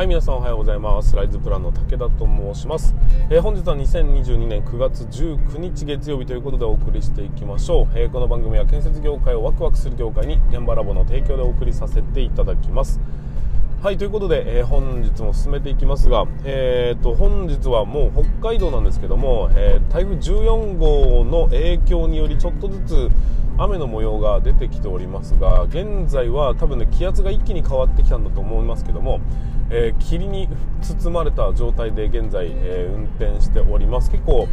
はい皆さんおはようございます。ライズプランの武田と申します、えー、本日は2022年9月19日月曜日ということでお送りしていきましょう、えー、この番組は建設業界をワクワクする業界に現場ラボの提供でお送りさせていただきます。はいということで、えー、本日も進めていきますが、えーと、本日はもう北海道なんですけども、え台風14号の影響によりちょっとずつ雨の模様が出てきておりますが現在は多分ね気圧が一気に変わってきたんだと思いますけども、えー、霧に包まれた状態で現在、えー、運転しております。結構、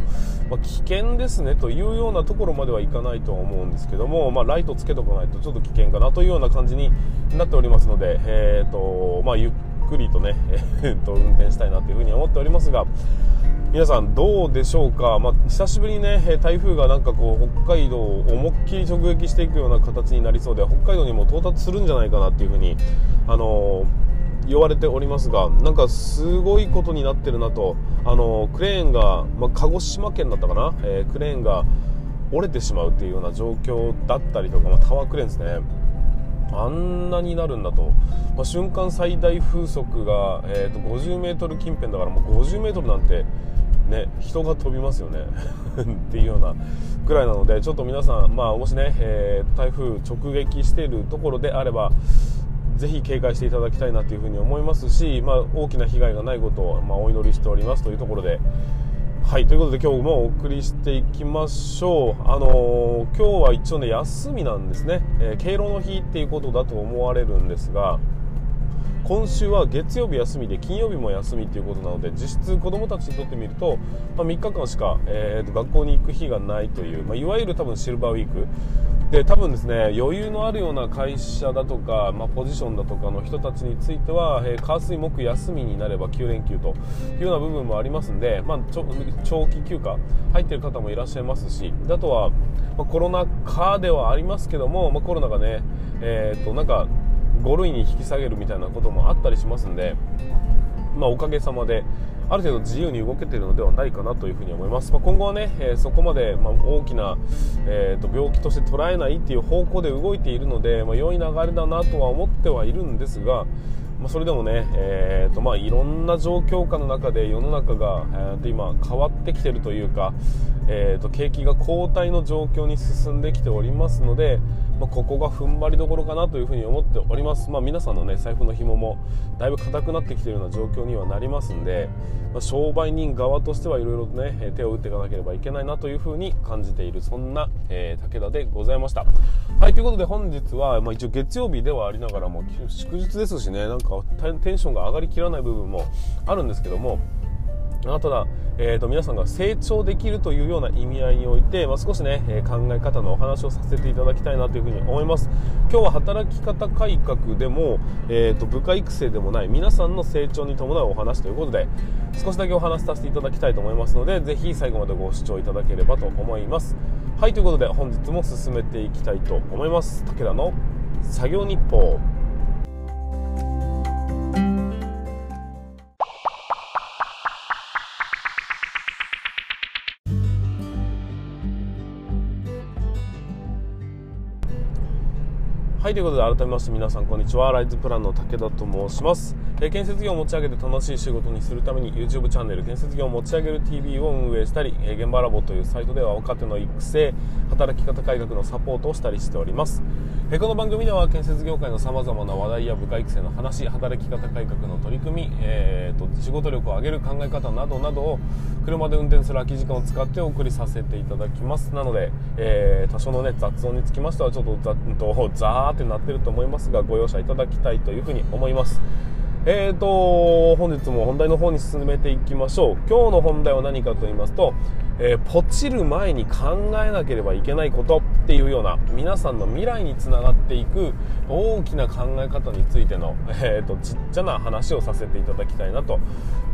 まあ、危険ですねというようなところまではいかないとは思うんですけども、まあ、ライトつけとかないとちょっと危険かなというような感じになっておりますので、えーとまあ、ゆっくりとね、えー、と運転したいなというふに思っておりますが皆さんどうでしょうか、まあ、久しぶりにね台風がなんかこう北海道を思いっきり直撃していくような形になりそうで北海道にも到達するんじゃないかなっていうふうにあのー、言われておりますがなんかすごいことになってるなとあのー、クレーンが、まあ、鹿児島県だったかな、えー、クレーンが折れてしまうっていうような状況だったりとか、まあ、タワークレーンですね。あんなになるんだと、まあ、瞬間最大風速が、えーと、50メートル近辺だからもう50メートルなんて、ね、人が飛びますよね。っていうようなぐらいなのでちょっと皆さん、まあ、もしね、えー、台風直撃しているところであればぜひ警戒していただきたいなというふうに思いますし、まあ、大きな被害がないことを、まあ、お祈りしておりますというところで。はいということで今日もお送りしていきましょう、あのー、今日は一応ね休みなんですね、えー、敬老の日っていうことだと思われるんですが今週は月曜日休みで金曜日も休みということなので実質子どもたちにとってみると、まあ、3日間しか、えー、と学校に行く日がないという、まあ、いわゆる多分シルバーウィークで多分ですね余裕のあるような会社だとか、まあ、ポジションだとかの人たちについては、えー、火水木休みになれば9連休というような部分もありますんで、まあ、長期休暇入っている方もいらっしゃいますしあとは、まあ、コロナ禍ではありますけども、まあ、コロナがね、えー、となんか5類に引き下げるみたいなこともあったりしますんで、まあ、おかげさまである程度自由に動けているのではないかなというふに思います、まあ、今後はね、えー、そこまで、まあ、大きな、えーと、病気として捉えないっていう方向で動いているので、まあ、良い流れだなとは思ってはいるんですが、まあ、それでもね、えーとまあ、いろんな状況下の中で世の中が、えー、と今変わってきているというか、えー、と景気が後退の状況に進んできておりますので、まあ、ここが踏ん張りどころかなというふうに思っております、まあ、皆さんの、ね、財布の紐もだいぶ硬くなってきているような状況にはなりますんで、まあ、商売人側としてはいろいろとね手を打っていかなければいけないなというふうに感じているそんな、えー、武田でございました。はいということで本日は、まあ、一応月曜日ではありながらも祝日ですしねなんかテンションが上がりきらない部分もあるんですけどもただ、えーと、皆さんが成長できるというような意味合いにおいて、まあ、少しね、え考え方のお話をさせていただきたいなというふに思います。今日は働き方改革でも、えーと、部下育成でもない皆さんの成長に伴うお話ということで少しだけお話しさせていただきたいと思いますのでぜひ最後までご視聴いただければと思います。はいということで本日も進めていきたいと思います。武田の作業日報。はいということで改めまして皆さんこんにちは。ライズプランの武田と申します、え、建設業を持ち上げて楽しい仕事にするために YouTube チャンネル建設業を持ち上げる TV を運営したり、え、現場ラボというサイトでは若手の育成働き方改革のサポートをしたりしております、え、この番組では建設業界のさまざまな話題や部下育成の話働き方改革の取り組み、えーと、仕事力を上げる考え方などなどを車で運転する空き時間を使ってお送りさせていただきます。なので、え多少のね雑音につきましてはちょっとざザーってなってると思いますがご容赦いただきたいというふうに思います。えーと本日も本題の方に進めていきましょう。今日の本題は何かと言いますと、えー、ポチる前に考えなければいけないことっていうような皆さんの未来につながっていく大きな考え方についての、えーと、ちっちゃな話をさせていただきたいなと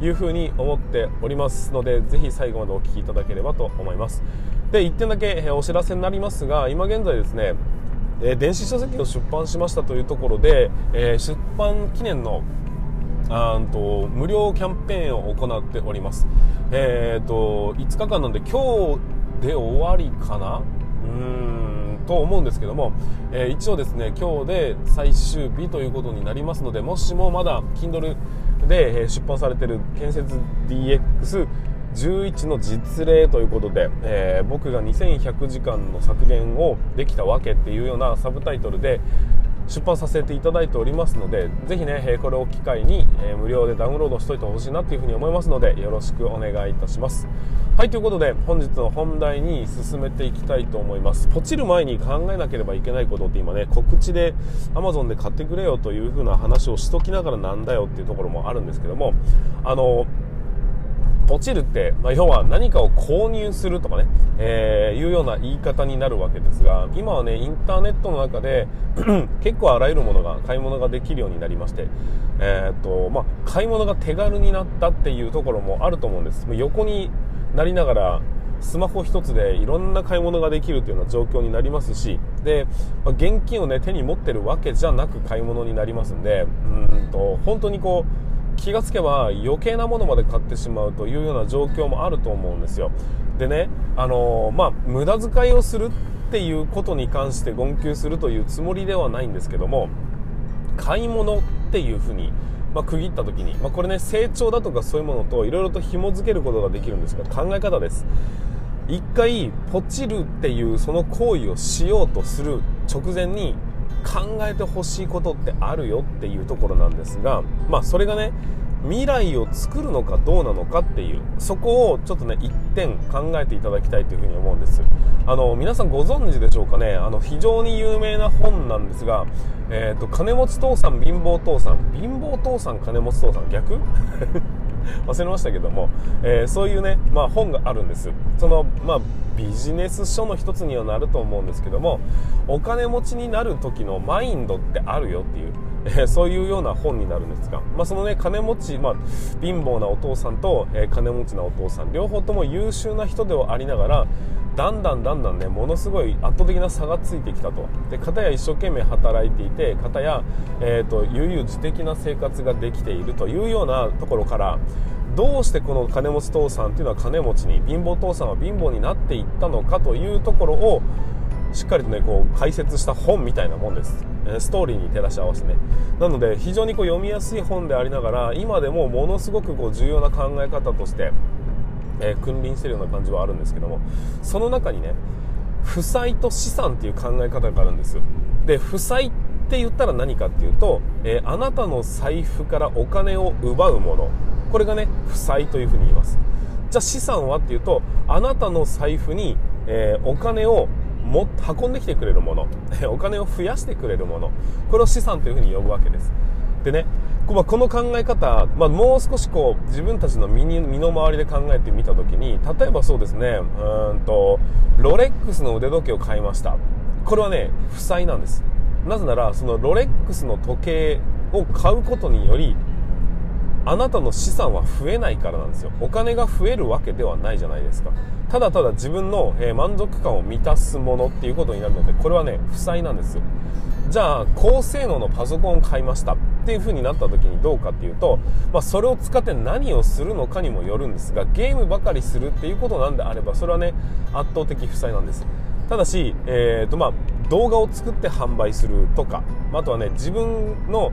いうふうに思っておりますのでぜひ最後までお聞きいただければと思います。で1点だけ、お知らせになりますが今現在ですねえ、電子書籍を出版しましたというところで、え、出版記念のあと無料キャンペーンを行っております、えーと、5日間なんで今日で終わりかな？うんと思うんですけども、えー、一応ですね今日で最終日ということになりますのでもしもまだ Kindle で、出版されている建設 DX 11の実例ということで、えー、僕が2100時間の削減をできたわけっていうようなサブタイトルで出版させていただいておりますのでぜひねこれを機会に無料でダウンロードしといてほしいなというふうに思いますのでよろしくお願いいたします。はいということで本日の本題に進めていきたいと思います。ポチる前に考えなければいけないことって今ね告知で Amazon で買ってくれよというふうな話をしときながらなんだよっていうところもあるんですけどもあのポチるって、まあ、要は何かを購入するとかね、えー、いうような言い方になるわけですが、今はね、インターネットの中で 結構あらゆるものが、買い物ができるようになりまして、えー、っと、まあ、買い物が手軽になったっていうところもあると思うんです。横になりながら、スマホ一つでいろんな買い物ができるというような状況になりますし、で、まあ、現金をね、手に持ってるわけじゃなく買い物になりますんで、うんと、本当にこう、気がつけば余計なものまで買ってしまうというような状況もあると思うんですよ。でねあの、まあ無駄遣いをするっていうことに関して言及するというつもりではないんですけども買い物っていうふうにまあ、区切った時に、まあ、これね成長だとかそういうものといろいろと紐付けることができるんですが考え方です。一回ポチるっていうその行為をしようとする直前に考えてほしいことってあるよっていうところなんですが、まあ、それがね未来を作るのかどうなのかっていうそこをちょっとね一点考えていただきたいというふうに思うんです。あの皆さんご存知でしょうかね？あの非常に有名な本なんですが、えーと、金持ち父さん貧乏父さん。貧乏父さん金持ち父さん逆？忘れましたけども、えー、そういうね、まあ、本があるんですその、まあ、ビジネス書の一つにはなると思うんですけどもお金持ちになる時のマインドってあるよっていう。え、そういうような本になるんですが、まあ、そのね金持ち、まあ、貧乏なお父さんと、え、金持ちなお父さん両方とも優秀な人ではありながらだんだんだんだんねものすごい圧倒的な差がついてきたと。で片や一生懸命働いていて片や、えーと、悠々自適な生活ができているというようなところからどうしてこの金持ち父さんっていうのは金持ちに貧乏父さんは貧乏になっていったのかというところをしっかりとねこう解説した本みたいなもんです。ストーリーに照らし合わせてね。なので非常にこう読みやすい本でありながら今でもものすごくこう重要な考え方として、えー、君臨してるような感じはあるんですけどもその中にね負債と資産っていう考え方があるんですで負債って言ったら何かっていうと、えー、あなたの財布からお金を奪うもの。これがね負債というふうに言います。じゃあ資産はっていうとあなたの財布に、えー、お金をも運んできてくれるもの お金を増やしてくれるものこれを資産というふうに呼ぶわけです。でねこの考え方、まあ、もう少しこう自分たちの身に身の回りで考えてみた時に例えばそうですねうんとロレックスの腕時計を買いました。これはね負債なんです。なぜならそのロレックスの時計を買うことによりあなたの資産は増えないからなんですよ。お金が増えるわけではないじゃないですか。ただただ自分の、え満足感を満たすものっていうことになるのでこれはね負債なんですよ。じゃあ高性能のパソコンを買いましたっていう風になった時にどうかっていうと、まあ、それを使って何をするのかにもよるんですがゲームばかりするっていうことなんであればそれはね圧倒的負債なんです。ただし、えーとまあ、動画を作って販売するとかあとはね自分の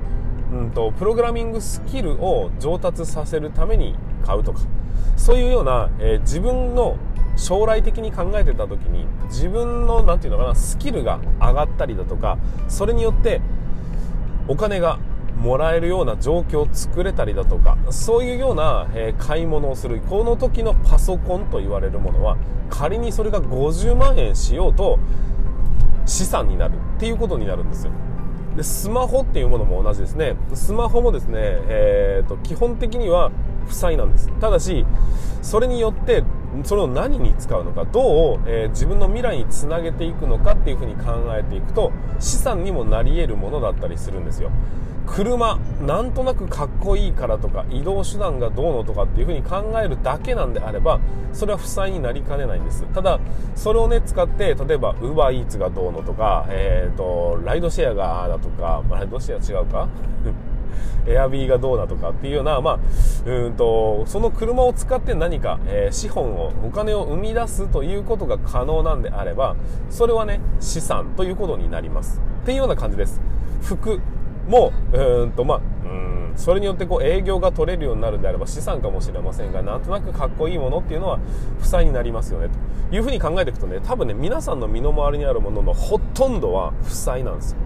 うんと、プログラミングスキルを上達させるために買うとかそういうような、えー、自分の将来的に考えてた時に自分の何て言うのかなスキルが上がったりだとかそれによってお金がもらえるような状況を作れたりだとかそういうような、え、買い物をするこの時のパソコンと言われるものは仮にそれが50万円しようと資産になるっていうことになるんですよ。でスマホっていうものも同じですね。スマホもですね、えーと、基本的には負債なんです。ただしそれによってそれを何に使うのかどう、えー、自分の未来につなげていくのかっていうふうに考えていくと資産にもなり得るものだったりするんですよ。車なんとなくかっこいいからとか移動手段がどうのとかっていう風に考えるだけなんであればそれは負債になりかねないんです。ただそれをね使って例えば UberEats がどうのとか、えーと、ライドシェアがだとか、ライドシェア違うか？エアビーがどうだとかっていうような、まあ、うんとその車を使って何か、えー、資本をお金を生み出すということが可能なんであればそれはね資産ということになります。っていうような感じです。服もうんとまあうんそれによってこう営業が取れるようになるんであれば資産かもしれませんがなんとなくかっこいいものっていうのは負債になりますよねというふうに考えていくとね多分ね皆さんの身の回りにあるもののほとんどは負債なんですよ。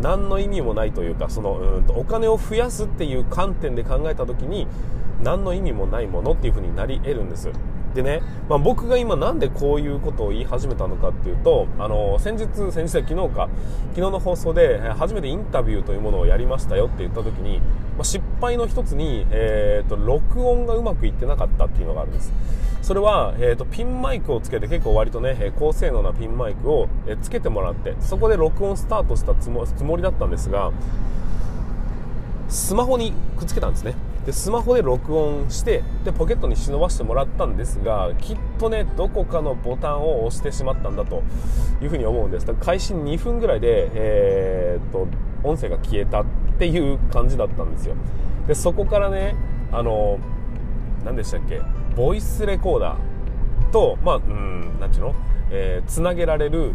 何の意味もないというかそのうんとお金を増やすっていう観点で考えた時に何の意味もないものっていうふうになり得るんです。でね、まあ、僕が今なんでこういうことを言い始めたのかっていうと、あの、先日、先日は昨日か、昨日の放送で初めてインタビューというものをやりましたよって言った時に、まあ、失敗の一つに、えーと、録音がうまくいってなかったっていうのがあるんです。それは、えーと、ピンマイクをつけて結構割とね、高性能なピンマイクをつけてもらって、そこで録音スタートしたつもりだったんですが、スマホにくっつけたんですね。でスマホで録音してでポケットに忍ばしてもらったんですがきっとねどこかのボタンを押してしまったんだというふうに思うんです。だから開始2分ぐらいで、えー、っと音声が消えたっていう感じだったんですよ。でそこからねあの何でしたっけボイスレコーダーとまあうん何ていうの、えー、つなげられる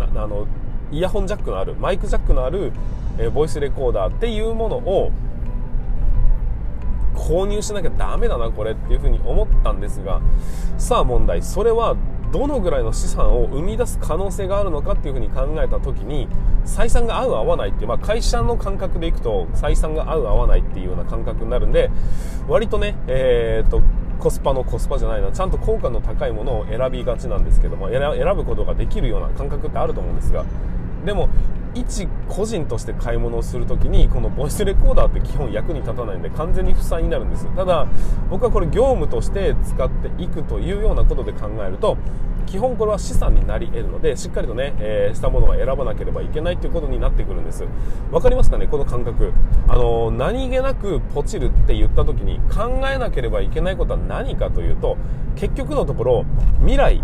あのイヤホンジャックのあるマイクジャックのある、えー、ボイスレコーダーっていうものを購入しなきゃダメだなこれっていうふうに思ったんですが。さあ問題。それはどのぐらいの資産を生み出す可能性があるのかっていうふうに考えた時に採算が合う合わないって、まあ、会社の感覚でいくと採算が合う合わないっていうような感覚になるんで割とね、えー、とコスパのコスパじゃないなちゃんと効果の高いものを選びがちなんですけども選ぶことができるような感覚ってあると思うんですが。でも一個人として買い物をするときにこのボイスレコーダーって基本役に立たないんで完全に負債になるんですただ僕はこれ業務として使っていくというようなことで考えると基本これは資産になり得るのでしっかりとね、えー、したものを選ばなければいけないということになってくるんです。わかりますかね？この感覚。あの何気なくポチるって言った時に考えなければいけないことは何かというと結局のところ未来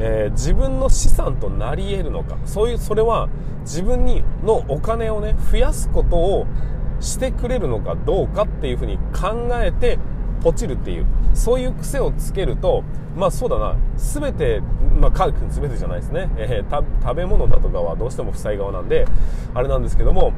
えー、自分の資産となり得るのか。そういうそれは自分にのお金をね増やすことをしてくれるのかどうかっていうふうに考えてポチるっていう。そういう癖をつけるとまあそうだな。全てまあ全てじゃないですね、えー、食べ物だとかはどうしても負債側なんであれなんですけども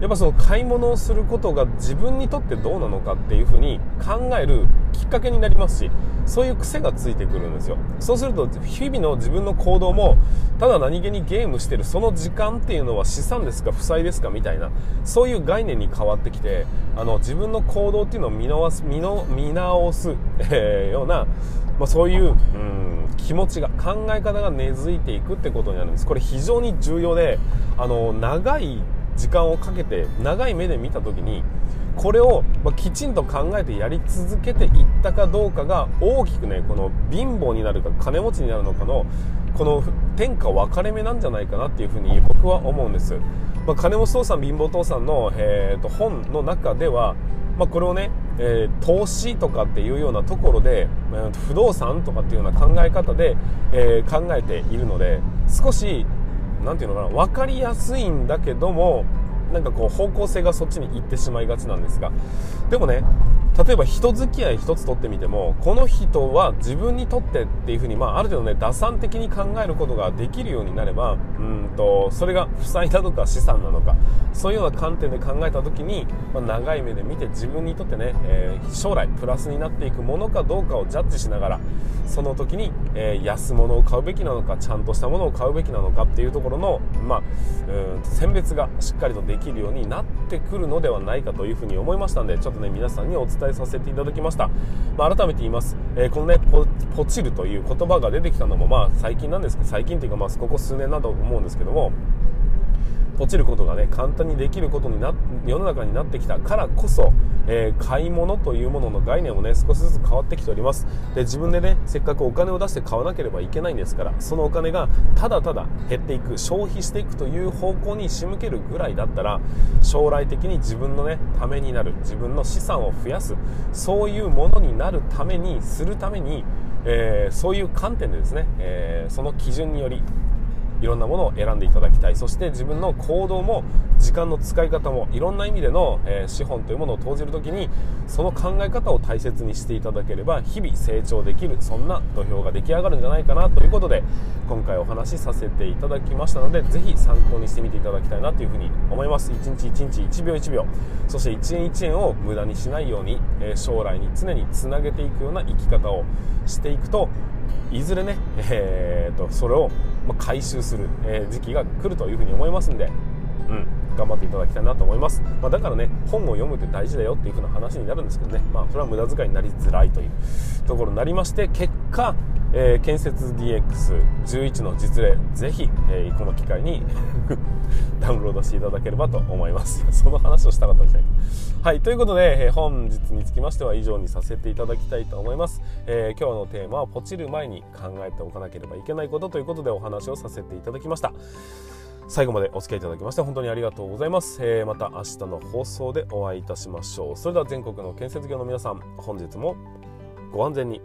やっぱその買い物をすることが自分にとってどうなのかっていうふうに考えるきっかけになりますしそういう癖がついてくるんですよ。そうすると日々の自分の行動もただ何気にゲームしてるその時間っていうのは資産ですか負債ですかみたいなそういう概念に変わってきてあの自分の行動っていうのを見直す見の見直す、えー、ような、まあ、そういう、うん、気持ちが考え方が根付いていくってことになるんです。これ非常に重要であの長い時間をかけて長い目で見た時にこれを、きちんと考えてやり続けていったかどうかが大きくねこの貧乏になるか金持ちになるのかのこの天下分かれ目なんじゃないかなっていうふうに僕は思うんです、まあ、金持ち父さん貧乏父さんの、えーと、本の中では、まあ、これをね、えー、投資とかっていうようなところで、えー、不動産とかっていうような考え方で、えー、考えているので少し何て言うのかな分かりやすいんだけどもなんかこう方向性がそっちに行ってしまいがちなんですがでもね例えば人付き合い一つとってみてもこの人は自分にとってっていうふうに、まあ、ある程度ね打算的に考えることができるようになればうんとそれが負債なのか資産なのかそういうような観点で考えた時に、まあ、長い目で見て自分にとってね、えー、将来プラスになっていくものかどうかをジャッジしながらその時に、えー、安物を買うべきなのかちゃんとしたものを買うべきなのかっていうところの、まあ、うん選別がしっかりとできるようになってくるのではないかというふうに思いましたんでちょっとね皆さんにお伝えさせていただきました、まあ、改めて言います、えー、このねポポチるという言葉が出てきたのもまあ最近なんですけど最近というかまあここ数年だと思うんですけどもポチることがね簡単にできることにな世の中になってきたからこそ、えー、買い物というものの概念もね少しずつ変わってきております。で自分でねせっかくお金を出して買わなければいけないんですからそのお金がただただ減っていく消費していくという方向に仕向けるぐらいだったら将来的に自分のねためになる自分の資産を増やすそういうものになるためにするために、えー、そういう観点でですね、えー、その基準によりいろんなものを選んでいただきたい。そして自分の行動も時間の使い方もいろんな意味での、え、資本というものを投じる時にその考え方を大切にしていただければ日々成長できるそんな土俵が出来上がるんじゃないかなということで今回お話しさせていただきましたのでぜひ参考にしてみていただきたいなというふうに思います。1日1日1秒1秒そして1円1円を無駄にしないように、え、将来に常につなげていくような生き方をしていくといずれね、えーと、それを回収する、時期が来るというふうに思いますんで、うん、頑張っていただきたいなと思います、まあ、だからね本を読むって大事だよっていう風な話になるんですけどね、まあ、それは無駄遣いになりづらいというところになりまして結果、えー、建設 DX11 の実例ぜひ、えー、この機会に ダウンロードしていただければと思います。その話をしたかったみたい。はいということで、えー、本日につきましては以上にさせていただきたいと思います、え今日のテーマはポチる前に考えておかなければいけないことということでお話をさせていただきました。最後までお付き合いいただきまして本当にありがとうございます、えー、また明日の放送でお会いいたしましょう。それでは全国の建設業の皆さん本日もご安全に。